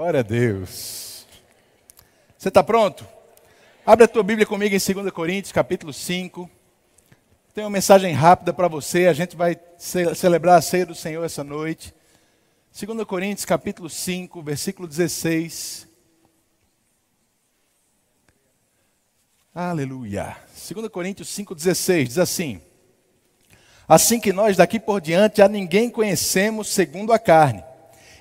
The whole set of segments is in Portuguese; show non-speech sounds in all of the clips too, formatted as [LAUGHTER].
Glória a Deus. Você está pronto? Abre a tua Bíblia comigo em 2 Coríntios, capítulo 5. Tem uma mensagem rápida para você. A gente vai ce celebrar a ceia do Senhor essa noite. 2 Coríntios, capítulo 5, versículo 16. Aleluia. 2 Coríntios 5,16 diz assim: Assim que nós daqui por diante a ninguém conhecemos segundo a carne.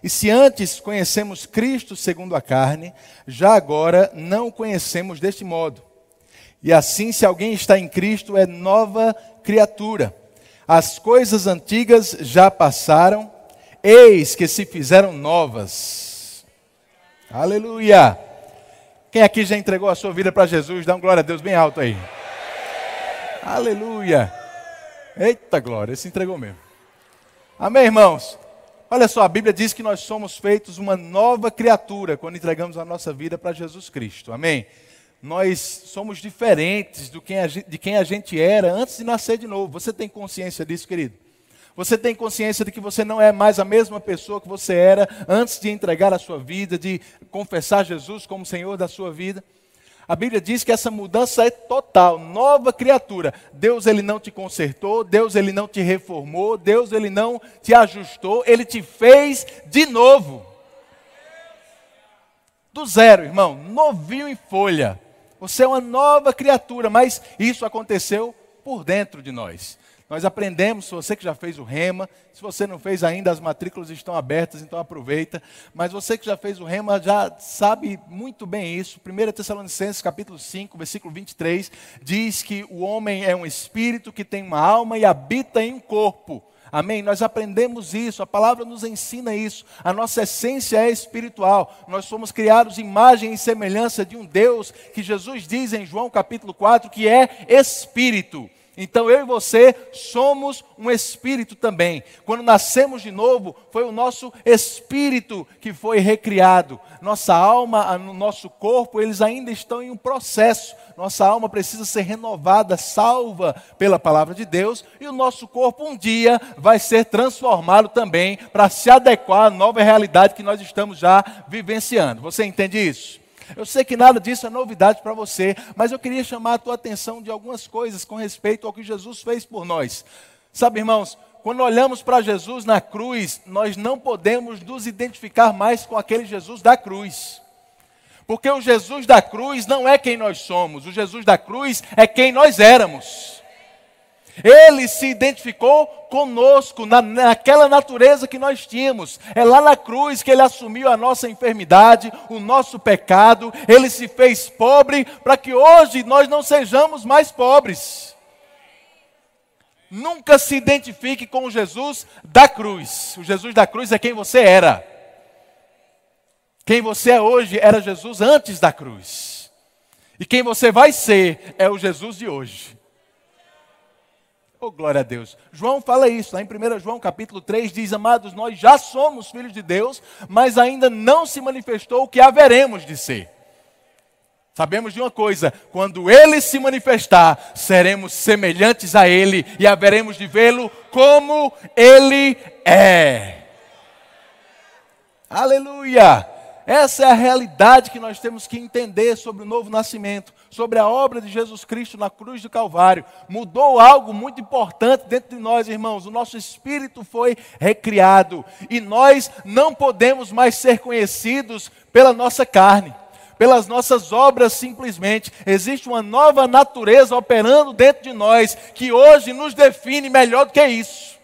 E se antes conhecemos Cristo segundo a carne, já agora não o conhecemos deste modo. E assim, se alguém está em Cristo, é nova criatura. As coisas antigas já passaram, eis que se fizeram novas. Aleluia! Quem aqui já entregou a sua vida para Jesus? Dá um glória a Deus bem alto aí. Aleluia! Eita glória, esse entregou mesmo. Amém, irmãos? Olha só, a Bíblia diz que nós somos feitos uma nova criatura quando entregamos a nossa vida para Jesus Cristo. Amém? Nós somos diferentes do quem de quem a gente era antes de nascer de novo. Você tem consciência disso, querido? Você tem consciência de que você não é mais a mesma pessoa que você era antes de entregar a sua vida, de confessar Jesus como Senhor da sua vida? A Bíblia diz que essa mudança é total, nova criatura. Deus ele não te consertou, Deus ele não te reformou, Deus ele não te ajustou, ele te fez de novo. Do zero, irmão, novinho em folha. Você é uma nova criatura, mas isso aconteceu por dentro de nós. Nós aprendemos, se você que já fez o rema, se você não fez ainda, as matrículas estão abertas, então aproveita. Mas você que já fez o rema já sabe muito bem isso. 1 Tessalonicenses capítulo 5, versículo 23, diz que o homem é um espírito que tem uma alma e habita em um corpo. Amém? Nós aprendemos isso, a palavra nos ensina isso. A nossa essência é espiritual. Nós somos criados imagem e semelhança de um Deus que Jesus diz em João capítulo 4 que é espírito. Então eu e você somos um espírito também. Quando nascemos de novo, foi o nosso espírito que foi recriado. Nossa alma, no nosso corpo, eles ainda estão em um processo. Nossa alma precisa ser renovada, salva pela palavra de Deus, e o nosso corpo um dia vai ser transformado também para se adequar à nova realidade que nós estamos já vivenciando. Você entende isso? Eu sei que nada disso é novidade para você, mas eu queria chamar a tua atenção de algumas coisas com respeito ao que Jesus fez por nós. Sabe, irmãos, quando olhamos para Jesus na cruz, nós não podemos nos identificar mais com aquele Jesus da cruz. Porque o Jesus da cruz não é quem nós somos, o Jesus da cruz é quem nós éramos. Ele se identificou conosco, na, naquela natureza que nós tínhamos. É lá na cruz que ele assumiu a nossa enfermidade, o nosso pecado. Ele se fez pobre para que hoje nós não sejamos mais pobres. Nunca se identifique com o Jesus da cruz. O Jesus da cruz é quem você era. Quem você é hoje era Jesus antes da cruz. E quem você vai ser é o Jesus de hoje. Oh, glória a Deus. João fala isso, lá em 1 João capítulo 3 diz: Amados, nós já somos filhos de Deus, mas ainda não se manifestou o que haveremos de ser. Sabemos de uma coisa: quando ele se manifestar, seremos semelhantes a ele e haveremos de vê-lo como ele é. Aleluia! Essa é a realidade que nós temos que entender sobre o novo nascimento, sobre a obra de Jesus Cristo na cruz do Calvário. Mudou algo muito importante dentro de nós, irmãos. O nosso espírito foi recriado e nós não podemos mais ser conhecidos pela nossa carne pelas nossas obras simplesmente. Existe uma nova natureza operando dentro de nós que hoje nos define melhor do que isso.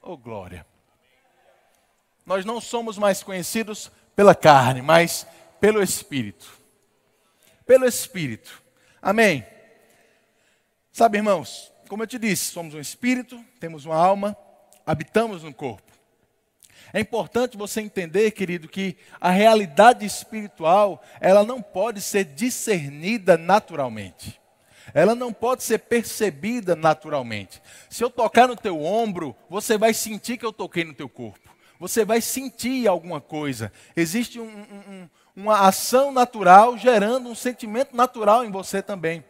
Oh, glória nós não somos mais conhecidos pela carne, mas pelo Espírito. Pelo Espírito. Amém? Sabe, irmãos, como eu te disse, somos um espírito, temos uma alma, habitamos no corpo. É importante você entender, querido, que a realidade espiritual, ela não pode ser discernida naturalmente. Ela não pode ser percebida naturalmente. Se eu tocar no teu ombro, você vai sentir que eu toquei no teu corpo você vai sentir alguma coisa. Existe um, um, uma ação natural gerando um sentimento natural em você também.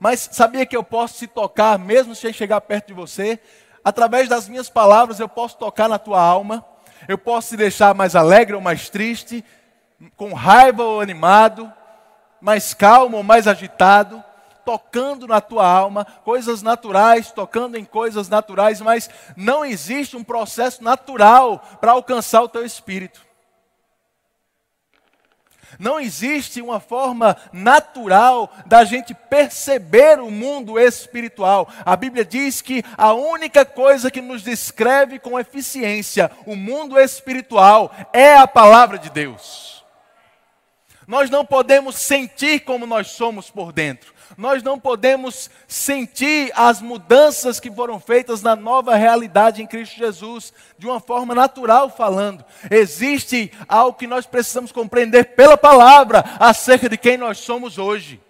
Mas sabia que eu posso te tocar mesmo sem chegar perto de você? Através das minhas palavras eu posso tocar na tua alma. Eu posso te deixar mais alegre ou mais triste, com raiva ou animado, mais calmo ou mais agitado, tocando na tua alma, coisas naturais, tocando em coisas naturais, mas não existe um processo natural para alcançar o teu espírito. Não existe uma forma natural da gente perceber o mundo espiritual. A Bíblia diz que a única coisa que nos descreve com eficiência o mundo espiritual é a palavra de Deus. Nós não podemos sentir como nós somos por dentro nós não podemos sentir as mudanças que foram feitas na nova realidade em Cristo Jesus, de uma forma natural falando. Existe algo que nós precisamos compreender pela palavra acerca de quem nós somos hoje.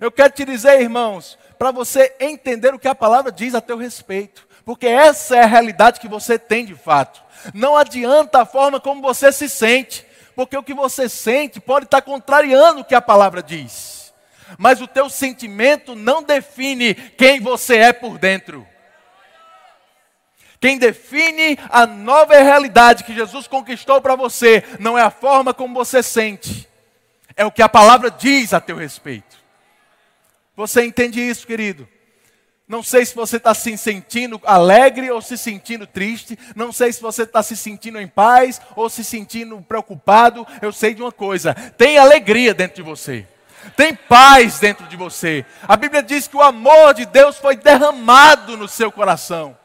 Eu quero te dizer, irmãos, para você entender o que a palavra diz a teu respeito, porque essa é a realidade que você tem de fato. Não adianta a forma como você se sente, porque o que você sente pode estar contrariando o que a palavra diz mas o teu sentimento não define quem você é por dentro. Quem define a nova realidade que Jesus conquistou para você não é a forma como você sente, é o que a palavra diz a teu respeito. Você entende isso, querido? Não sei se você está se sentindo alegre ou se sentindo triste. Não sei se você está se sentindo em paz ou se sentindo preocupado. Eu sei de uma coisa: tem alegria dentro de você tem paz dentro de você. A Bíblia diz que o amor de Deus foi derramado no seu coração.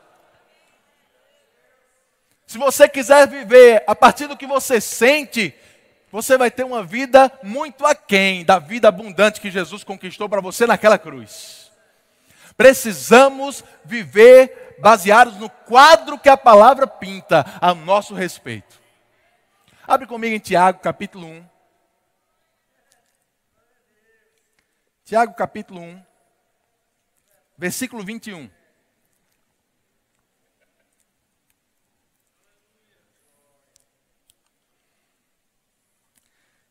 Se você quiser viver a partir do que você sente, você vai ter uma vida muito aquém da vida abundante que Jesus conquistou para você naquela cruz. Precisamos viver baseados no quadro que a palavra pinta a nosso respeito. Abre comigo em Tiago, capítulo 1. Tiago capítulo 1, versículo 21.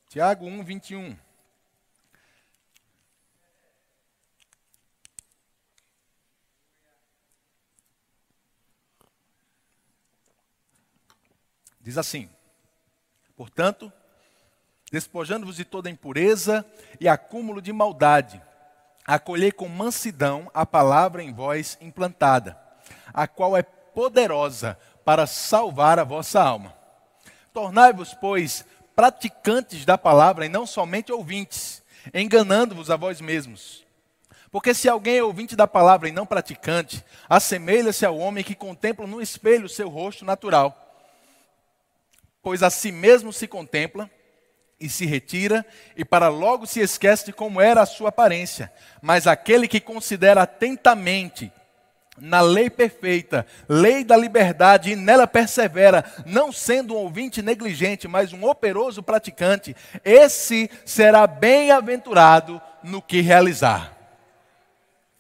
Tiago 1, 21. Diz assim: Portanto, despojando-vos de toda impureza e acúmulo de maldade, acolhei com mansidão a palavra em vós implantada, a qual é poderosa para salvar a vossa alma. Tornai-vos, pois, praticantes da palavra e não somente ouvintes, enganando-vos a vós mesmos. Porque se alguém é ouvinte da palavra e não praticante, assemelha-se ao homem que contempla no espelho o seu rosto natural. Pois a si mesmo se contempla e se retira, e para logo se esquece de como era a sua aparência. Mas aquele que considera atentamente na lei perfeita, lei da liberdade, e nela persevera, não sendo um ouvinte negligente, mas um operoso praticante, esse será bem-aventurado no que realizar.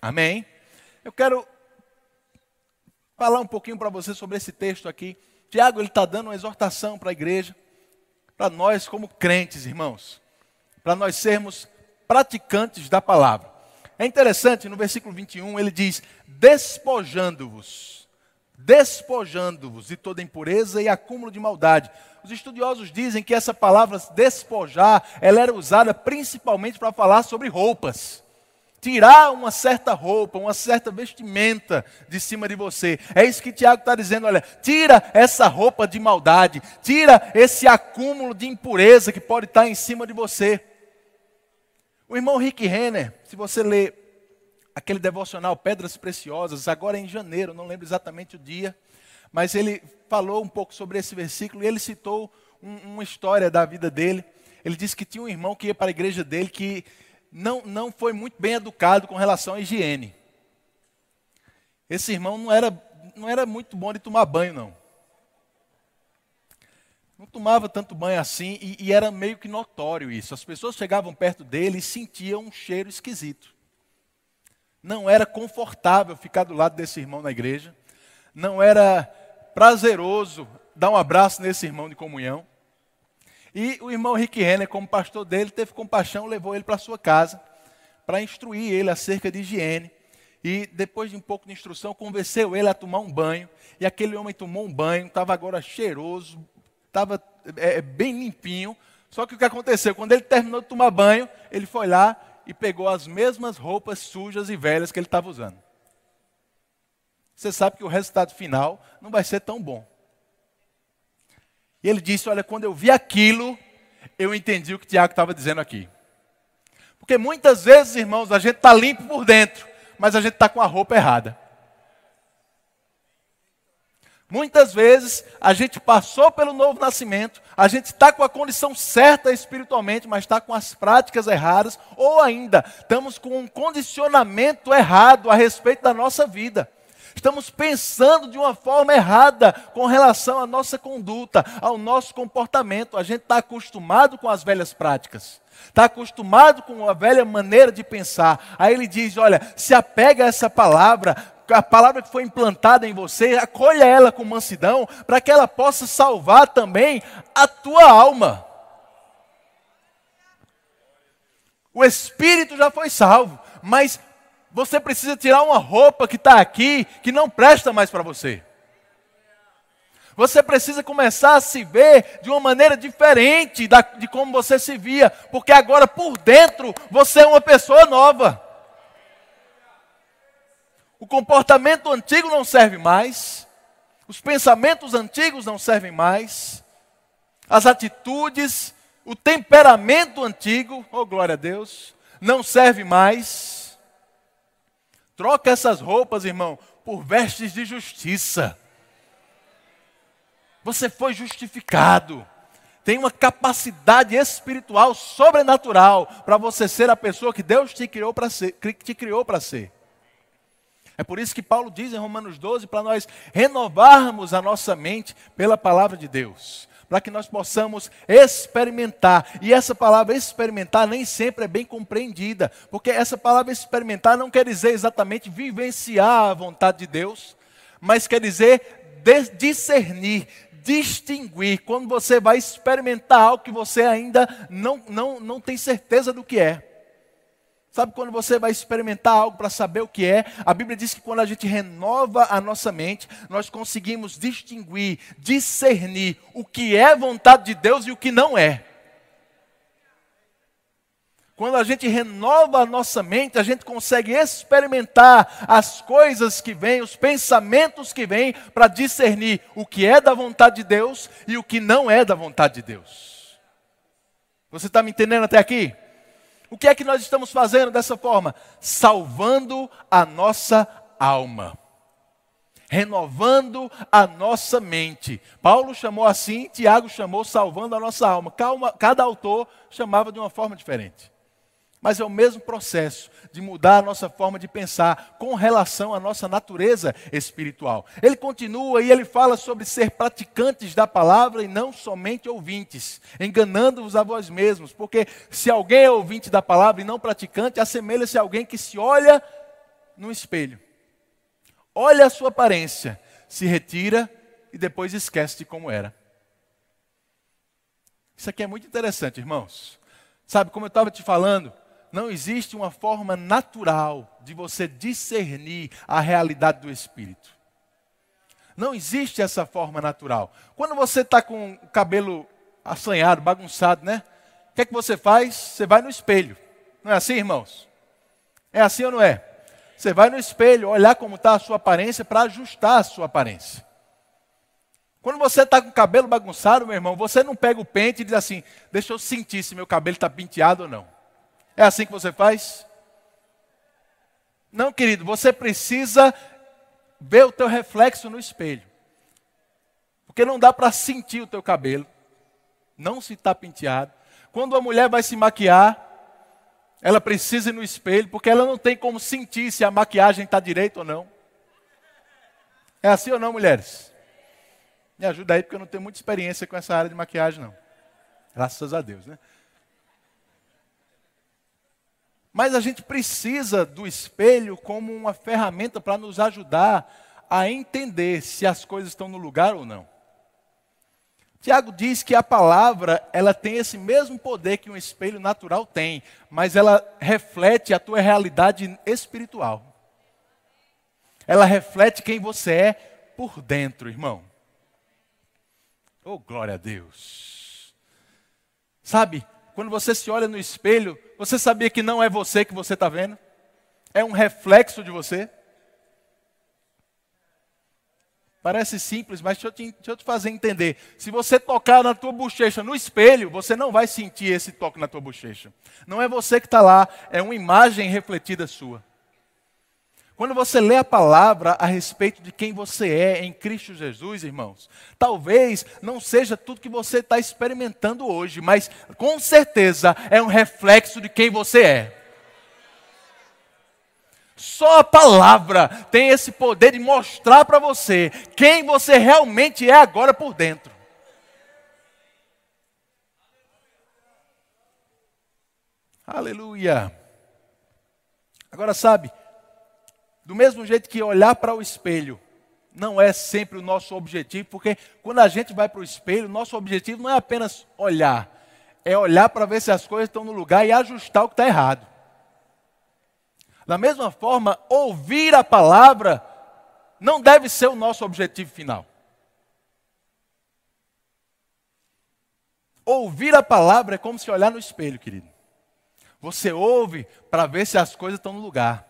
Amém? Eu quero falar um pouquinho para você sobre esse texto aqui. Tiago ele está dando uma exortação para a igreja para nós, como crentes, irmãos, para nós sermos praticantes da palavra. É interessante, no versículo 21, ele diz: despojando-vos, despojando-vos de toda impureza e acúmulo de maldade. Os estudiosos dizem que essa palavra despojar, ela era usada principalmente para falar sobre roupas tirar uma certa roupa, uma certa vestimenta de cima de você. É isso que Tiago está dizendo: olha, tira essa roupa de maldade, tira esse acúmulo de impureza que pode estar em cima de você. O irmão Rick Renner, se você ler aquele devocional Pedras Preciosas, agora em janeiro, não lembro exatamente o dia, mas ele falou um pouco sobre esse versículo e ele citou um, uma história da vida dele. Ele disse que tinha um irmão que ia para a igreja dele que não, não foi muito bem educado com relação à higiene. Esse irmão não era, não era muito bom de tomar banho, não. Não tomava tanto banho assim e, e era meio que notório isso. As pessoas chegavam perto dele e sentiam um cheiro esquisito. Não era confortável ficar do lado desse irmão na igreja. Não era prazeroso dar um abraço nesse irmão de comunhão. E o irmão Rick Renner, como pastor dele, teve compaixão, levou ele para sua casa para instruir ele acerca de higiene. E depois de um pouco de instrução, convenceu ele a tomar um banho. E aquele homem tomou um banho, estava agora cheiroso, estava é, bem limpinho. Só que o que aconteceu? Quando ele terminou de tomar banho, ele foi lá e pegou as mesmas roupas sujas e velhas que ele estava usando. Você sabe que o resultado final não vai ser tão bom. E ele disse: Olha, quando eu vi aquilo, eu entendi o que Tiago estava dizendo aqui. Porque muitas vezes, irmãos, a gente está limpo por dentro, mas a gente está com a roupa errada. Muitas vezes a gente passou pelo novo nascimento, a gente está com a condição certa espiritualmente, mas está com as práticas erradas, ou ainda estamos com um condicionamento errado a respeito da nossa vida. Estamos pensando de uma forma errada com relação à nossa conduta, ao nosso comportamento. A gente está acostumado com as velhas práticas, está acostumado com a velha maneira de pensar. Aí ele diz: olha, se apega a essa palavra, a palavra que foi implantada em você, acolha ela com mansidão, para que ela possa salvar também a tua alma. O espírito já foi salvo, mas você precisa tirar uma roupa que está aqui, que não presta mais para você. Você precisa começar a se ver de uma maneira diferente da, de como você se via, porque agora por dentro você é uma pessoa nova. O comportamento antigo não serve mais, os pensamentos antigos não servem mais, as atitudes, o temperamento antigo, oh glória a Deus, não serve mais. Troca essas roupas, irmão, por vestes de justiça. Você foi justificado. Tem uma capacidade espiritual sobrenatural para você ser a pessoa que Deus te criou para ser, te criou para ser. É por isso que Paulo diz em Romanos 12 para nós renovarmos a nossa mente pela palavra de Deus, para que nós possamos experimentar. E essa palavra experimentar nem sempre é bem compreendida, porque essa palavra experimentar não quer dizer exatamente vivenciar a vontade de Deus, mas quer dizer discernir, distinguir, quando você vai experimentar algo que você ainda não, não, não tem certeza do que é. Sabe quando você vai experimentar algo para saber o que é? A Bíblia diz que quando a gente renova a nossa mente, nós conseguimos distinguir, discernir o que é vontade de Deus e o que não é. Quando a gente renova a nossa mente, a gente consegue experimentar as coisas que vêm, os pensamentos que vêm, para discernir o que é da vontade de Deus e o que não é da vontade de Deus. Você está me entendendo até aqui? O que é que nós estamos fazendo dessa forma? Salvando a nossa alma. Renovando a nossa mente. Paulo chamou assim, Tiago chamou salvando a nossa alma. Calma, cada autor chamava de uma forma diferente. Mas é o mesmo processo de mudar a nossa forma de pensar com relação à nossa natureza espiritual. Ele continua e ele fala sobre ser praticantes da palavra e não somente ouvintes, enganando-vos a vós mesmos, porque se alguém é ouvinte da palavra e não praticante, assemelha-se a alguém que se olha no espelho. Olha a sua aparência, se retira e depois esquece de como era. Isso aqui é muito interessante, irmãos. Sabe, como eu estava te falando, não existe uma forma natural de você discernir a realidade do Espírito. Não existe essa forma natural. Quando você está com o cabelo assanhado, bagunçado, né? O que é que você faz? Você vai no espelho. Não é assim, irmãos? É assim ou não é? Você vai no espelho, olhar como está a sua aparência para ajustar a sua aparência. Quando você está com o cabelo bagunçado, meu irmão, você não pega o pente e diz assim: deixa eu sentir se meu cabelo está penteado ou não. É assim que você faz? Não, querido, você precisa ver o teu reflexo no espelho. Porque não dá para sentir o teu cabelo. Não se está penteado. Quando a mulher vai se maquiar, ela precisa ir no espelho, porque ela não tem como sentir se a maquiagem está direita ou não. É assim ou não, mulheres? Me ajuda aí, porque eu não tenho muita experiência com essa área de maquiagem, não. Graças a Deus, né? Mas a gente precisa do espelho como uma ferramenta para nos ajudar a entender se as coisas estão no lugar ou não. Tiago diz que a palavra, ela tem esse mesmo poder que um espelho natural tem, mas ela reflete a tua realidade espiritual. ela reflete quem você é por dentro, irmão. Oh, glória a Deus. Sabe, quando você se olha no espelho, você sabia que não é você que você está vendo? É um reflexo de você? Parece simples, mas deixa eu, te, deixa eu, te, fazer entender. Se você tocar na tua bochecha no espelho, você não vai sentir esse toque na tua bochecha. Não é você que está lá, é uma imagem refletida sua. Quando você lê a palavra a respeito de quem você é em Cristo Jesus, irmãos, talvez não seja tudo que você está experimentando hoje, mas com certeza é um reflexo de quem você é. Só a palavra tem esse poder de mostrar para você quem você realmente é agora por dentro. Aleluia. Agora sabe, do mesmo jeito que olhar para o espelho não é sempre o nosso objetivo, porque quando a gente vai para o espelho, nosso objetivo não é apenas olhar, é olhar para ver se as coisas estão no lugar e ajustar o que está errado. Da mesma forma, ouvir a palavra não deve ser o nosso objetivo final. Ouvir a palavra é como se olhar no espelho, querido. Você ouve para ver se as coisas estão no lugar.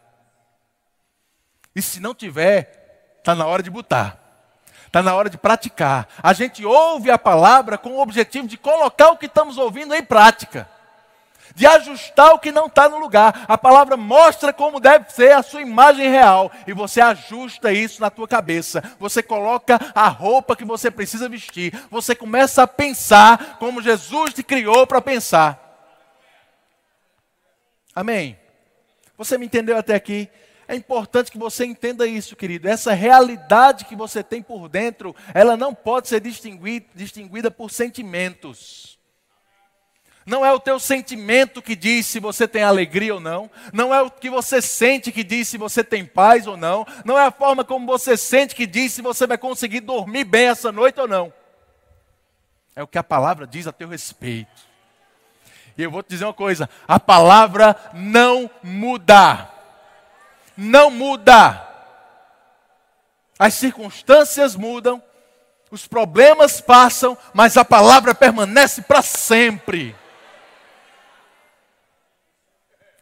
E se não tiver, está na hora de botar. Está na hora de praticar. A gente ouve a palavra com o objetivo de colocar o que estamos ouvindo em prática de ajustar o que não está no lugar. A palavra mostra como deve ser a sua imagem real e você ajusta isso na tua cabeça. Você coloca a roupa que você precisa vestir. Você começa a pensar como Jesus te criou para pensar. Amém. Você me entendeu até aqui? É importante que você entenda isso, querido. Essa realidade que você tem por dentro, ela não pode ser distinguida, por sentimentos. Não é o teu sentimento que diz se você tem alegria ou não. Não é o que você sente que diz se você tem paz ou não. Não é a forma como você sente que diz se você vai conseguir dormir bem essa noite ou não. É o que a palavra diz a teu respeito. E eu vou te dizer uma coisa: a palavra não muda. Não muda. As circunstâncias mudam, os problemas passam, mas a palavra permanece para sempre.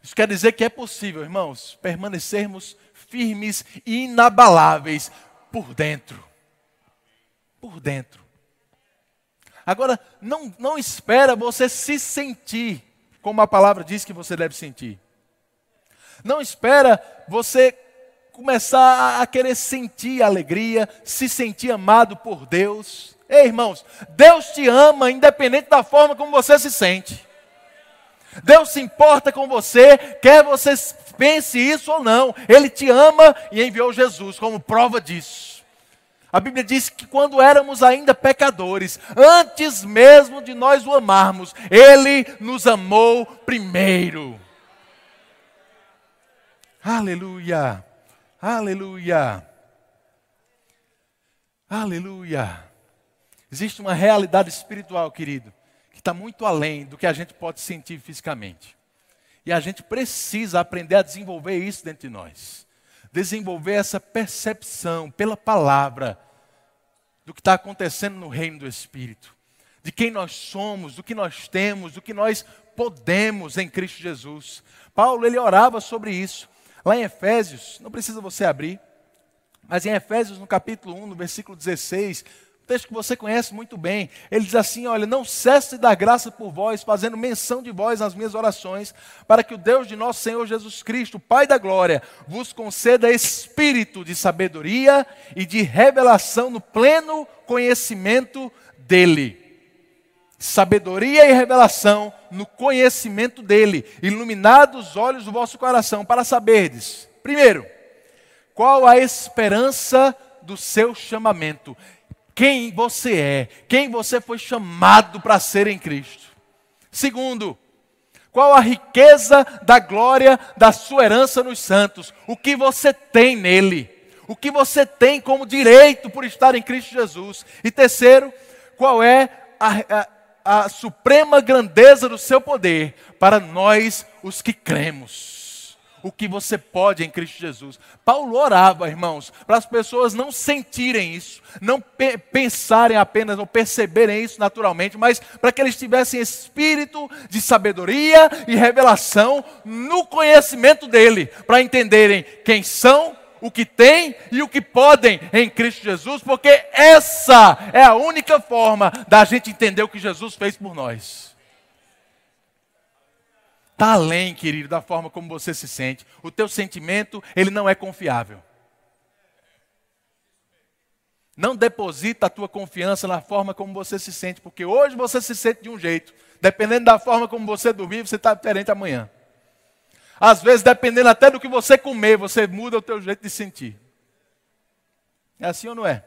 Isso quer dizer que é possível, irmãos, permanecermos firmes e inabaláveis por dentro. Por dentro. Agora, não, não espera você se sentir como a palavra diz que você deve sentir. Não espera você começar a querer sentir alegria, se sentir amado por Deus. Ei, irmãos, Deus te ama independente da forma como você se sente. Deus se importa com você, quer você pense isso ou não. Ele te ama e enviou Jesus como prova disso. A Bíblia diz que quando éramos ainda pecadores, antes mesmo de nós o amarmos, Ele nos amou primeiro. Aleluia, aleluia, aleluia. Existe uma realidade espiritual, querido, está muito além do que a gente pode sentir fisicamente. E a gente precisa aprender a desenvolver isso dentro de nós. Desenvolver essa percepção pela palavra do que está acontecendo no reino do Espírito. De quem nós somos, do que nós temos, do que nós podemos em Cristo Jesus. Paulo, ele orava sobre isso. Lá em Efésios, não precisa você abrir, mas em Efésios, no capítulo 1, no versículo 16, texto que você conhece muito bem. Ele diz assim: Olha, não cesse de dar graça por vós, fazendo menção de vós nas minhas orações, para que o Deus de nosso Senhor Jesus Cristo, Pai da glória, vos conceda espírito de sabedoria e de revelação no pleno conhecimento dEle. Sabedoria e revelação no conhecimento dEle, iluminados os olhos do vosso coração, para saberdes, primeiro, qual a esperança do seu chamamento quem você é, quem você foi chamado para ser em Cristo. Segundo, qual a riqueza da glória da sua herança nos santos? O que você tem nele? O que você tem como direito por estar em Cristo Jesus? E terceiro, qual é a, a, a suprema grandeza do seu poder para nós os que cremos? o que você pode em Cristo Jesus. Paulo orava, irmãos, para as pessoas não sentirem isso, não pe pensarem apenas ou perceberem isso naturalmente, mas para que eles tivessem espírito de sabedoria e revelação no conhecimento dele, para entenderem quem são, o que têm e o que podem em Cristo Jesus, porque essa é a única forma da gente entender o que Jesus fez por nós. Está além, querido, da forma como você se sente. O teu sentimento, ele não é confiável. Não deposita a tua confiança na forma como você se sente, porque hoje você se sente de um jeito. Dependendo da forma como você dormir, você está diferente amanhã. Às vezes, dependendo até do que você comer, você muda o teu jeito de sentir. É assim ou não é?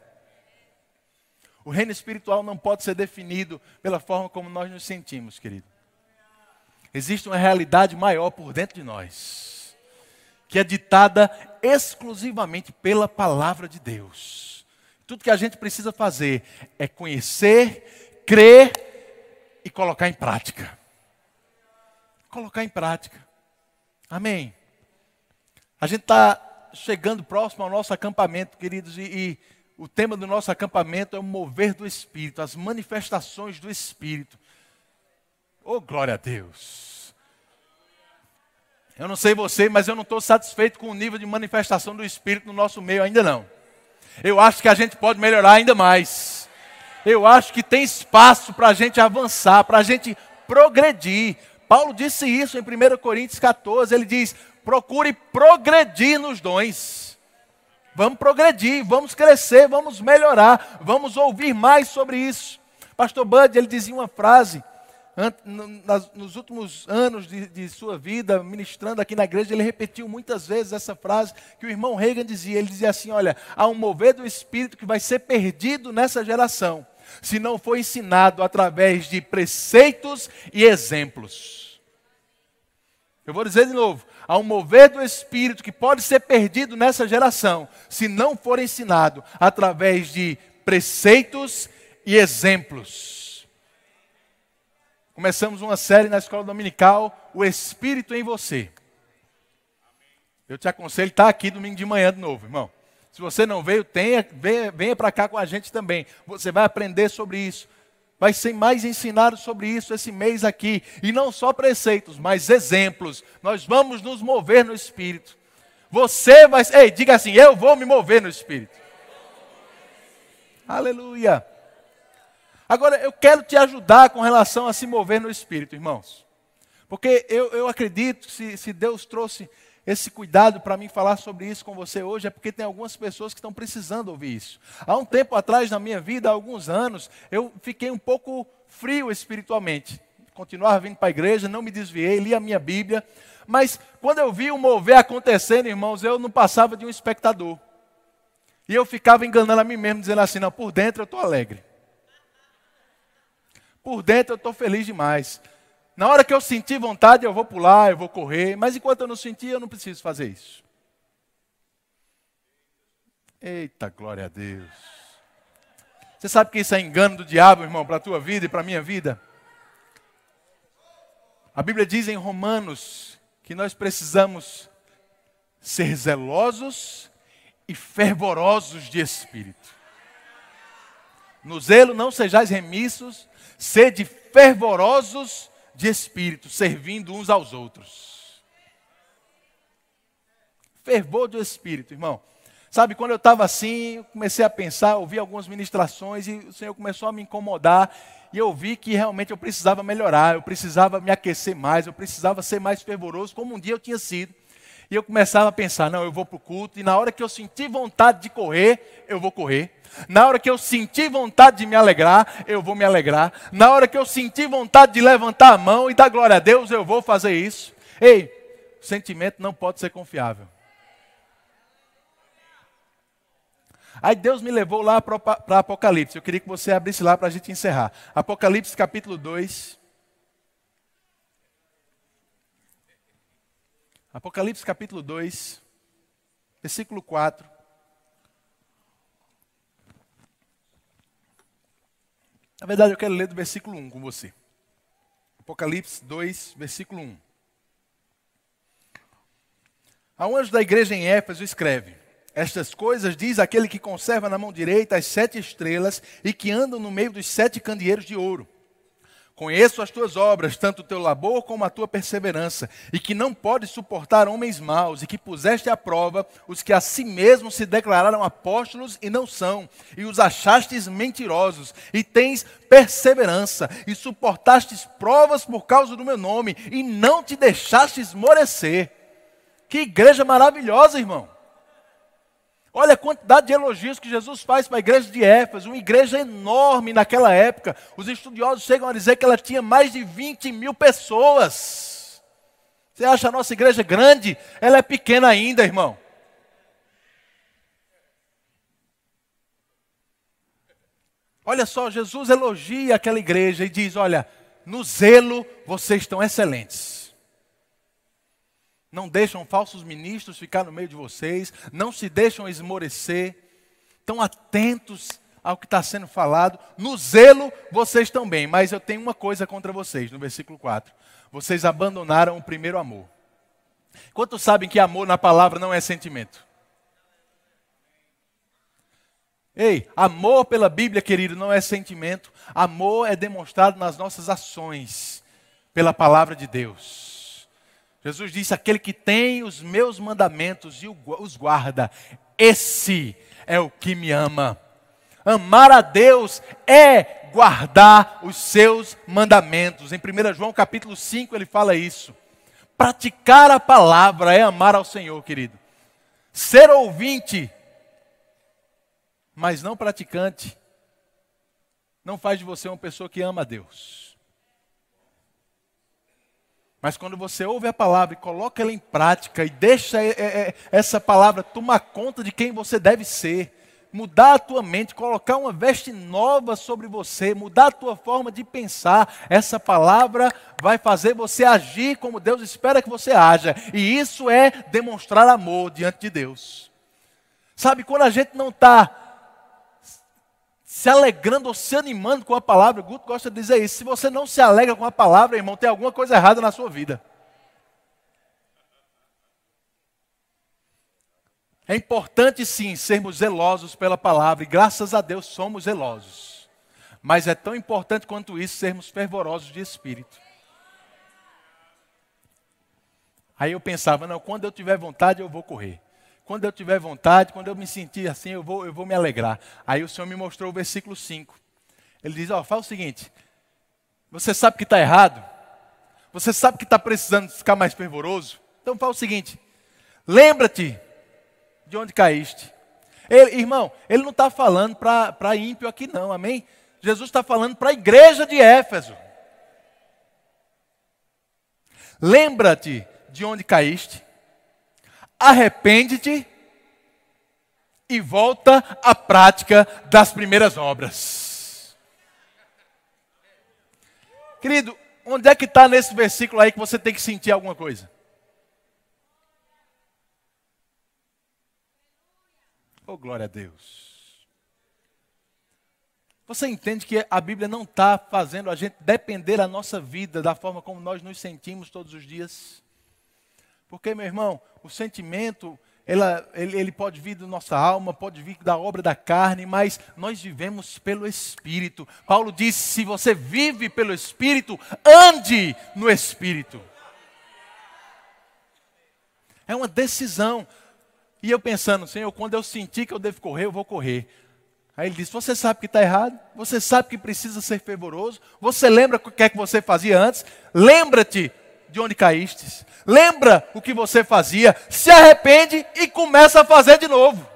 O reino espiritual não pode ser definido pela forma como nós nos sentimos, querido. Existe uma realidade maior por dentro de nós, que é ditada exclusivamente pela palavra de Deus. Tudo que a gente precisa fazer é conhecer, crer e colocar em prática. Colocar em prática. Amém. A gente está chegando próximo ao nosso acampamento, queridos, e, e o tema do nosso acampamento é o mover do Espírito, as manifestações do Espírito. Oh, glória a Deus. Eu não sei você, mas eu não estou satisfeito com o nível de manifestação do Espírito no nosso meio ainda não. Eu acho que a gente pode melhorar ainda mais. Eu acho que tem espaço para a gente avançar, para a gente progredir. Paulo disse isso em 1 Coríntios 14. Ele diz: procure progredir nos dons. Vamos progredir, vamos crescer, vamos melhorar, vamos ouvir mais sobre isso. Pastor Bud, ele dizia uma frase nos últimos anos de, de, sua vida, ministrando aqui na igreja, ele repetiu muitas vezes essa frase que o irmão Reagan dizia. Ele dizia assim: Olha, há um mover do Espírito que vai ser perdido nessa geração, se não for ensinado através de preceitos e exemplos. Eu vou dizer de novo: há um mover do Espírito que pode ser perdido nessa geração, se não for ensinado através de preceitos e exemplos. Começamos uma série na escola dominical, O Espírito em Você. Eu te aconselho, está aqui domingo de manhã de novo, irmão. Se você não veio, tenha, venha, venha para cá com a gente também. Você vai aprender sobre isso. Vai ser mais ensinado sobre isso esse mês aqui. E não só preceitos, mas exemplos. Nós vamos nos mover no Espírito. Você vai. Ei, diga assim: eu vou me mover no Espírito. Aleluia. Agora, eu quero te ajudar com relação a se mover no Espírito, irmãos. Porque eu, eu acredito que se, se Deus trouxe esse cuidado para mim falar sobre isso com você hoje, é porque tem algumas pessoas que estão precisando ouvir isso. Há um tempo atrás, na minha vida, há alguns anos, eu fiquei um pouco frio espiritualmente. Continuava vindo para a igreja, não me desviei, li a minha Bíblia. Mas quando eu vi o mover acontecendo, irmãos, eu não passava de um espectador. E eu ficava enganando a mim mesmo, dizendo assim: não, por dentro eu estou alegre. Por dentro eu estou feliz demais. Na hora que eu sentir vontade, eu vou pular, eu vou correr, mas enquanto eu não sentir, eu não preciso fazer isso. Eita, glória a Deus. Você sabe que isso é engano do diabo, irmão, para a tua vida e para a minha vida? A Bíblia diz em Romanos que nós precisamos ser zelosos e fervorosos de espírito. No zelo não sejais remissos, Sede fervorosos de espírito, servindo uns aos outros. Fervor do espírito, irmão. Sabe, quando eu estava assim, comecei a pensar, ouvi algumas ministrações e o Senhor começou a me incomodar. E eu vi que realmente eu precisava melhorar, eu precisava me aquecer mais, eu precisava ser mais fervoroso, como um dia eu tinha sido. E eu começava a pensar: não, eu vou para o culto, e na hora que eu sentir vontade de correr, eu vou correr. Na hora que eu sentir vontade de me alegrar, eu vou me alegrar. Na hora que eu sentir vontade de levantar a mão e dar glória a Deus, eu vou fazer isso. Ei, sentimento não pode ser confiável. Aí Deus me levou lá para Apocalipse. Eu queria que você abrisse lá para a gente encerrar. Apocalipse capítulo 2. Apocalipse capítulo 2, versículo 4. Na verdade, eu quero ler do versículo 1 com você. Apocalipse 2, versículo 1. Ao anjo da igreja em Éfeso escreve: Estas coisas diz aquele que conserva na mão direita as sete estrelas e que anda no meio dos sete candeeiros de ouro. Conheço as tuas obras, tanto o teu labor como a tua perseverança, e que não podes suportar homens maus, e que puseste à prova os que a si mesmos se declararam apóstolos e não são, e os achastes mentirosos, e tens perseverança, e suportastes provas por causa do meu nome, e não te deixaste esmorecer. Que igreja maravilhosa, irmão. Olha a quantidade de elogios que Jesus faz para a igreja de Éfeso, uma igreja enorme naquela época. Os estudiosos chegam a dizer que ela tinha mais de 20 mil pessoas. Você acha a nossa igreja grande? Ela é pequena ainda, irmão. Olha só, Jesus elogia aquela igreja e diz: Olha, no zelo vocês estão excelentes não deixam falsos ministros ficar no meio de vocês, não se deixam esmorecer, estão atentos ao que está sendo falado. No zelo, vocês estão bem, mas eu tenho uma coisa contra vocês, no versículo 4. Vocês abandonaram o primeiro amor. Quantos sabem que amor na palavra não é sentimento? Ei, amor pela Bíblia, querido, não é sentimento. Amor é demonstrado nas nossas ações, pela palavra de Deus. Jesus disse: Aquele que tem os meus mandamentos e os guarda, esse é o que me ama. Amar a Deus é guardar os seus mandamentos. Em 1 João capítulo 5 ele fala isso. Praticar a palavra é amar ao Senhor, querido. Ser ouvinte, mas não praticante, não faz de você uma pessoa que ama a Deus. Mas quando você ouve a palavra e coloca ela em prática e deixa essa palavra tomar conta de quem você deve ser, mudar a tua mente, colocar uma veste nova sobre você, mudar a tua forma de pensar, essa palavra vai fazer você agir como Deus espera que você haja. E isso é demonstrar amor diante de Deus. Sabe, quando a gente não está se alegrando ou se animando com a palavra. O Guto gosta de dizer isso. Se você não se alegra com a palavra, irmão, tem alguma coisa errada na sua vida. É importante sim sermos zelosos pela palavra, e graças a Deus somos zelosos. Mas é tão importante quanto isso sermos fervorosos de espírito. Aí eu pensava, não, quando eu tiver vontade eu vou correr. Quando eu tiver vontade, quando eu me sentir assim, eu vou, eu vou me alegrar. Aí o Senhor me mostrou o versículo 5. Ele diz: Ó, oh, o seguinte. Você sabe que está errado? Você sabe que está precisando ficar mais fervoroso? Então fala o seguinte: lembra-te de onde caíste. Ele, irmão, ele não está falando para ímpio aqui, não, amém? Jesus está falando para a igreja de Éfeso. Lembra-te de onde caíste arrepende-te e volta à prática das primeiras obras. Querido, onde é que está nesse versículo aí que você tem que sentir alguma coisa? Oh, glória a Deus. Você entende que a Bíblia não está fazendo a gente depender a nossa vida da forma como nós nos sentimos todos os dias? Porque, meu irmão, o sentimento, ela, ele, ele, pode vir da nossa alma, pode vir da obra da carne, mas nós vivemos pelo Espírito. Paulo disse: se você vive pelo Espírito, ande no Espírito. É uma decisão. E eu pensando, Senhor, quando eu sentir que eu devo correr, eu vou correr. Aí ele disse: Você sabe que está errado, você sabe que precisa ser fervoroso, você lembra o que é que você fazia antes, lembra-te de onde caíste. Lembra o que você fazia, se arrepende e começa a fazer de novo.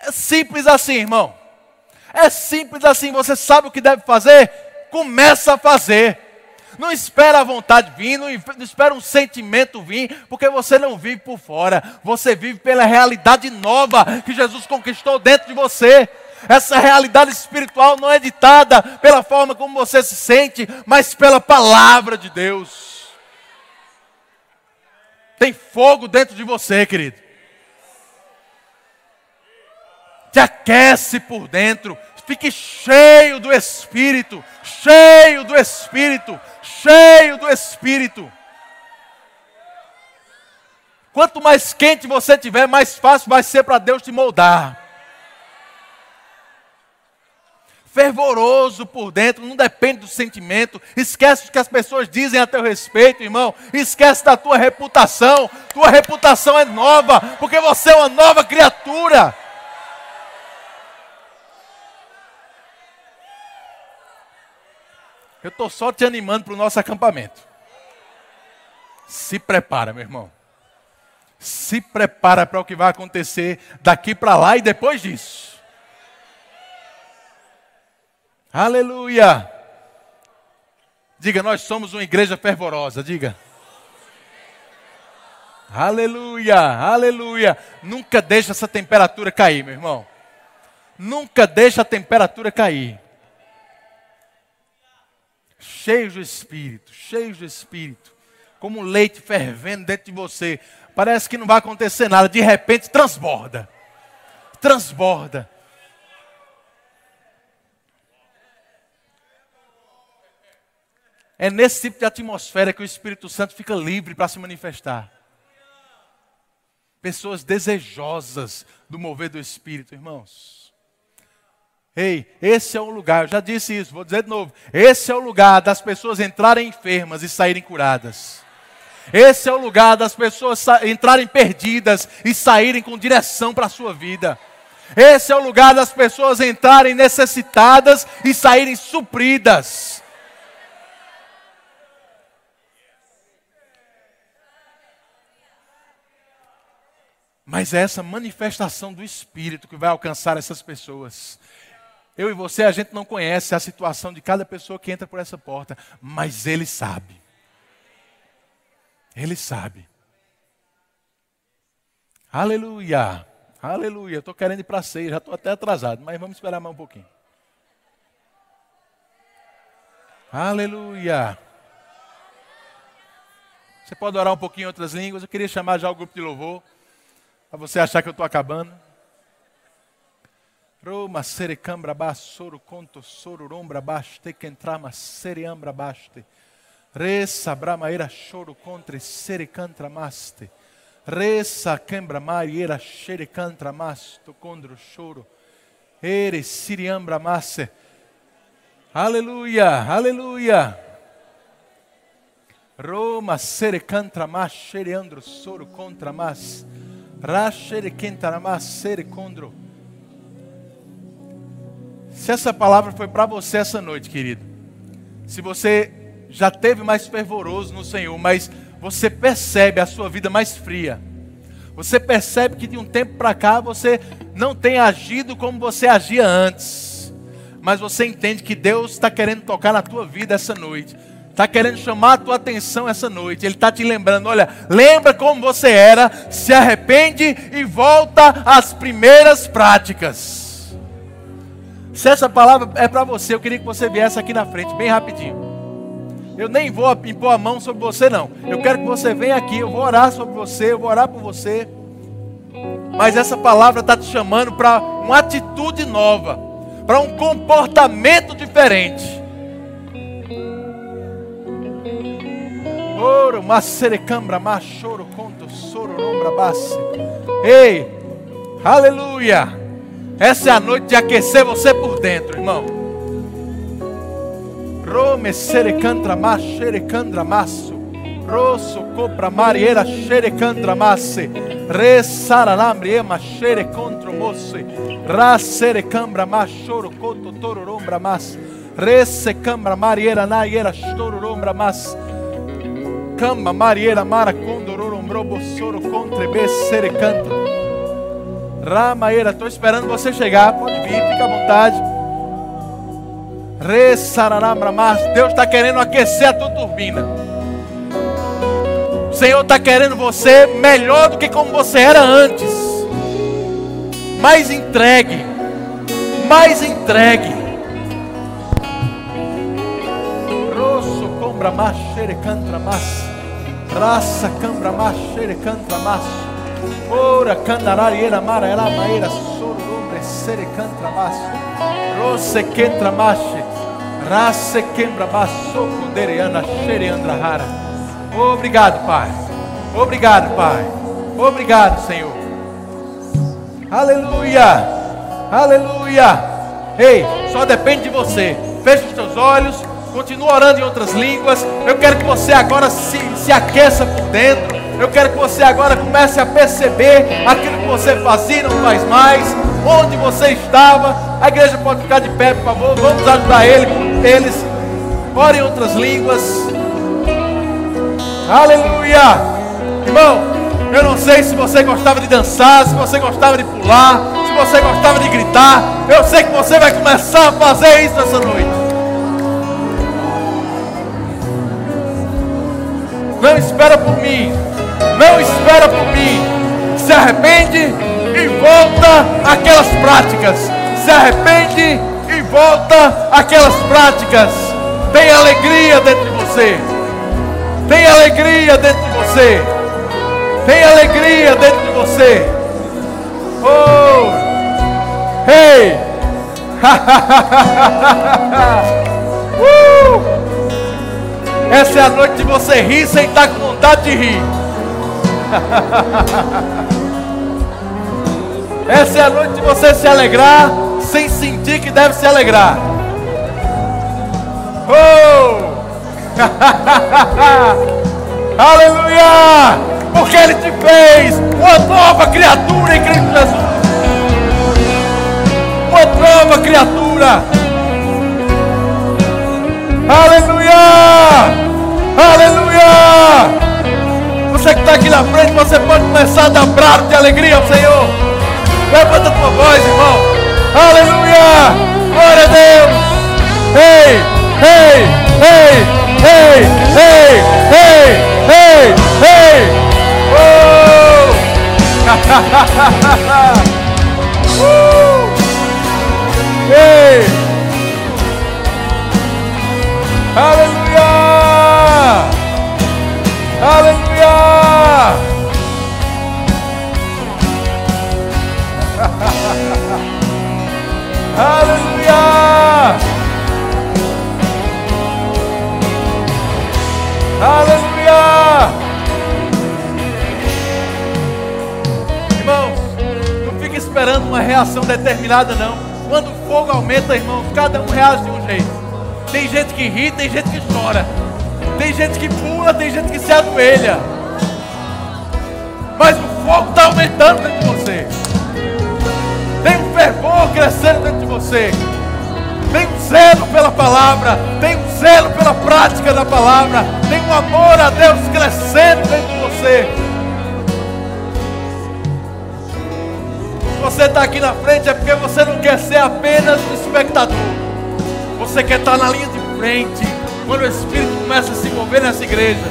É simples assim, irmão. É simples assim. Você sabe o que deve fazer? Começa a fazer. Não espera a vontade vir, não espera um sentimento vir, porque você não vive por fora. Você vive pela realidade nova que Jesus conquistou dentro de você. Essa realidade espiritual não é ditada pela forma como você se sente, mas pela palavra de Deus. Tem fogo dentro de você, querido. Te aquece por dentro. Fique cheio do Espírito, cheio do Espírito, cheio do Espírito. Quanto mais quente você tiver, mais fácil vai ser para Deus te moldar. Fervoroso por dentro, não depende do sentimento. Esquece o que as pessoas dizem a teu respeito, irmão. Esquece da tua reputação. Tua reputação é nova, porque você é uma nova criatura. Eu estou só te animando para o nosso acampamento. Se prepara, meu irmão. Se prepara para o que vai acontecer daqui para lá e depois disso. Aleluia! Diga, nós somos uma igreja fervorosa, diga. Aleluia, aleluia. Nunca deixa essa temperatura cair, meu irmão. Nunca deixa a temperatura cair cheios do Espírito, cheios do Espírito, como um leite fervendo dentro de você. Parece que não vai acontecer nada, de repente transborda. Transborda. É nesse tipo de atmosfera que o Espírito Santo fica livre para se manifestar. Pessoas desejosas do mover do Espírito, irmãos. Ei, esse é o lugar, eu já disse isso, vou dizer de novo. Esse é o lugar das pessoas entrarem enfermas e saírem curadas. Esse é o lugar das pessoas entrarem perdidas e saírem com direção para a sua vida. Esse é o lugar das pessoas entrarem necessitadas e saírem supridas. Mas é essa manifestação do Espírito que vai alcançar essas pessoas. Eu e você, a gente não conhece a situação de cada pessoa que entra por essa porta, mas Ele sabe. Ele sabe. Aleluia. Aleluia. Estou querendo ir para a ceia, já estou até atrasado, mas vamos esperar mais um pouquinho. Aleluia. Você pode orar um pouquinho em outras línguas. Eu queria chamar já o grupo de louvor. Para você achar que eu estou acabando. Roma serecambra soro conto soro rombra baste que entrama sereambra baste. Resa bramaera choro contra serecantra maste. Resa quembra mariera xerecantra masto condro choro. Ere siriambra masse. Aleluia, aleluia. Roma serecantra mas xereandro soro contra mas. Se essa palavra foi para você essa noite, querido, se você já teve mais fervoroso no Senhor, mas você percebe a sua vida mais fria, você percebe que de um tempo para cá você não tem agido como você agia antes, mas você entende que Deus está querendo tocar na tua vida essa noite, está querendo chamar a tua atenção essa noite, Ele está te lembrando: olha, lembra como você era, se arrepende e volta às primeiras práticas. Se essa palavra é para você, eu queria que você viesse aqui na frente, bem rapidinho. Eu nem vou impor a mão sobre você, não. Eu quero que você venha aqui, eu vou orar sobre você, eu vou orar por você. Mas essa palavra está te chamando para uma atitude nova, para um comportamento diferente. Ouro, macerecambra, machoro, conto, soro, lombra, basse. Ei, aleluia. Essa é a noite de aquecer você por dentro, irmão. Rome serecandra mas xerecandra masso. Rosso copra mariera xerecandra masse. Re saralambre ema xerecontro mosse. Ra serecambra machoro coto toro rombra mas. Re secambra mariera naiera rombra mas. Camba mariera mara condoro rombro bossoro contre be serecandra. Ramaeira, estou esperando você chegar. Pode vir, fica à vontade. Deus está querendo aquecer a tua turbina. O Senhor está querendo você melhor do que como você era antes. Mais entregue. Mais entregue. Rosso combra machere cantra mas. Raça cambra machere cantra mas. Ora candarariera mara era maera soro ombre sere cantra basso. Rose kentra mashe. Rasse quembra basso kundere ana shere andra rara. Obrigado, Pai. Obrigado, Pai. Obrigado, Senhor. Aleluia. Aleluia. Ei, só depende de você. Feche os teus olhos. Continua orando em outras línguas. Eu quero que você agora se, se aqueça por dentro. Eu quero que você agora comece a perceber aquilo que você fazia não faz mais. Onde você estava. A igreja pode ficar de pé, por favor. Vamos ajudar ele, eles. Ore em outras línguas. Aleluia. Irmão, eu não sei se você gostava de dançar, se você gostava de pular, se você gostava de gritar. Eu sei que você vai começar a fazer isso essa noite. Não espera por mim. Não espera por mim. Se arrepende e volta àquelas práticas. Se arrepende e volta àquelas práticas. Tem alegria dentro de você. Tem alegria dentro de você. Tem alegria dentro de você. Oh! Hey! [LAUGHS] uh! Essa é a noite de você rir sem estar com vontade de rir. [LAUGHS] Essa é a noite de você se alegrar sem sentir que deve se alegrar. Oh! [LAUGHS] Aleluia! Porque Ele te fez uma nova criatura em Cristo Jesus. Uma nova criatura. Aleluia! Aleluia! Você que está aqui na frente, você pode começar a dar brado de alegria ao Senhor. Levanta a tua voz, irmão. Aleluia! Glória a Deus! Ei, ei, ei, ei, ei, ei, ei, ei! Oh! [LAUGHS] uh! Ei! Aleluia! Aleluia! [LAUGHS] Aleluia! Aleluia! Irmãos, não fique esperando uma reação determinada, não. Quando o fogo aumenta, irmãos, cada um reage de um jeito. Tem gente que ri, tem gente que chora. Tem gente que pula, tem gente que se ajoelha. Mas o fogo está aumentando dentro de você. Tem um fervor crescendo dentro de você. Tem um zelo pela palavra. Tem um zelo pela prática da palavra. Tem um amor a Deus crescendo dentro de você. Se você está aqui na frente é porque você não quer ser apenas um espectador. Você quer estar na linha de frente quando o Espírito começa a se mover nessa igreja.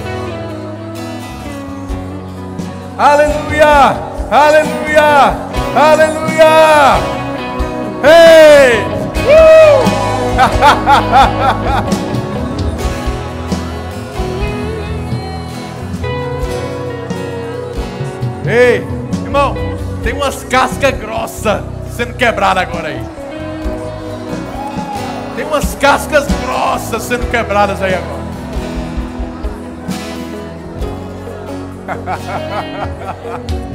Aleluia! Aleluia! Aleluia! Ei! Uh! [LAUGHS] Ei, irmão, tem umas cascas grossas sendo quebradas agora aí. Umas cascas grossas sendo quebradas aí agora. [LAUGHS]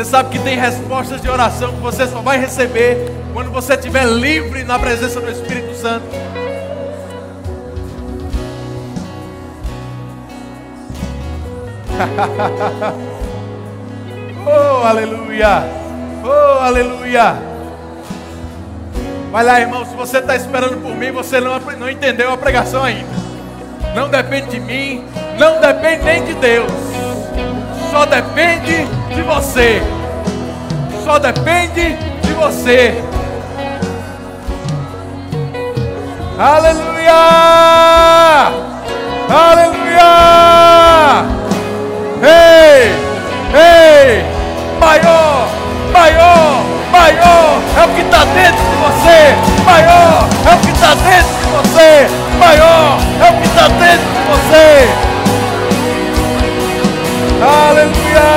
Você sabe que tem respostas de oração que você só vai receber quando você estiver livre na presença do Espírito Santo. [LAUGHS] Oh, aleluia! Oh, aleluia! Vai lá, irmão, se você está esperando por mim, você não, não entendeu a pregação ainda. Não depende de mim, não depende nem de Deus. Só depende de você. Só depende de você. Aleluia! Aleluia! Ei! Ei! Maior! Maior! Maior é o que está dentro de você! Maior é o que está dentro de você! Maior é o que está dentro de você! Aleluia!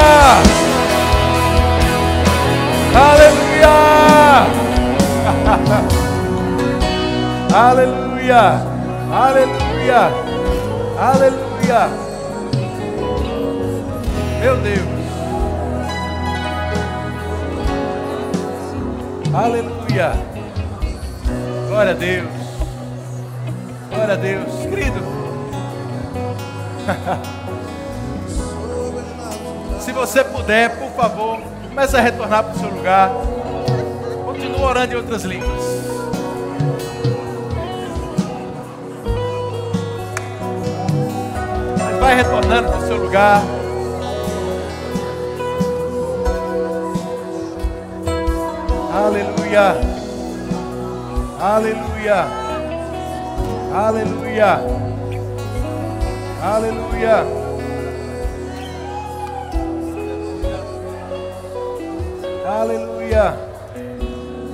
Aleluia! [LAUGHS] Aleluia! Aleluia. Aleluia. Meu Deus. Aleluia. Glória a Deus. Glória a Deus. Querido. [LAUGHS] Se você puder, por favor, comece a retornar para o seu lugar. Continue orando em outras línguas. Vai retornando para o seu lugar. Aleluia. Aleluia. Aleluia. Aleluia. Aleluia.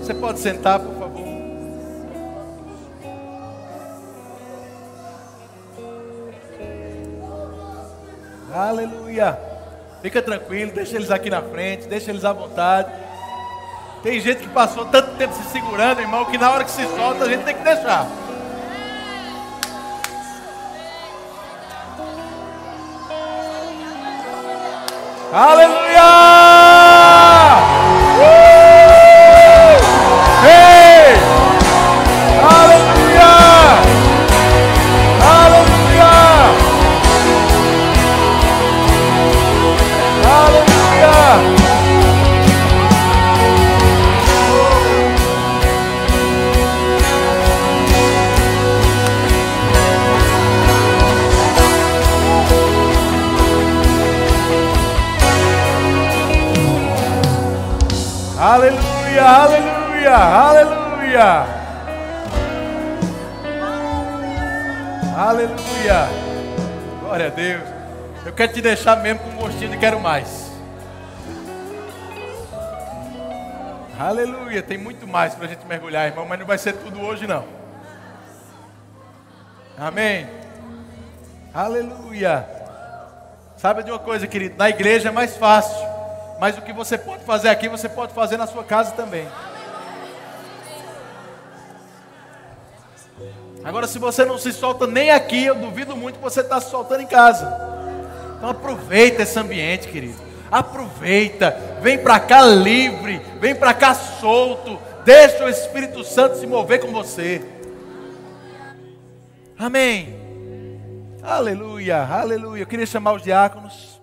Você pode sentar, por favor. Aleluia. Fica tranquilo, deixa eles aqui na frente, deixa eles à vontade. Tem gente que passou tanto tempo se segurando, irmão, que na hora que se solta a gente tem que deixar. Aleluia! Quero te deixar mesmo com gostinho de quero mais. Aleluia. Tem muito mais para a gente mergulhar, irmão, mas não vai ser tudo hoje, não. Amém. Aleluia. Sabe de uma coisa, querido? Na igreja é mais fácil. Mas o que você pode fazer aqui, você pode fazer na sua casa também. Agora, se você não se solta nem aqui, eu duvido muito que você está se soltando em casa. Então aproveita esse ambiente, querido. Aproveita, vem para cá livre, vem para cá solto. Deixa o Espírito Santo se mover com você. Amém. Aleluia, aleluia. Eu queria chamar os diáconos.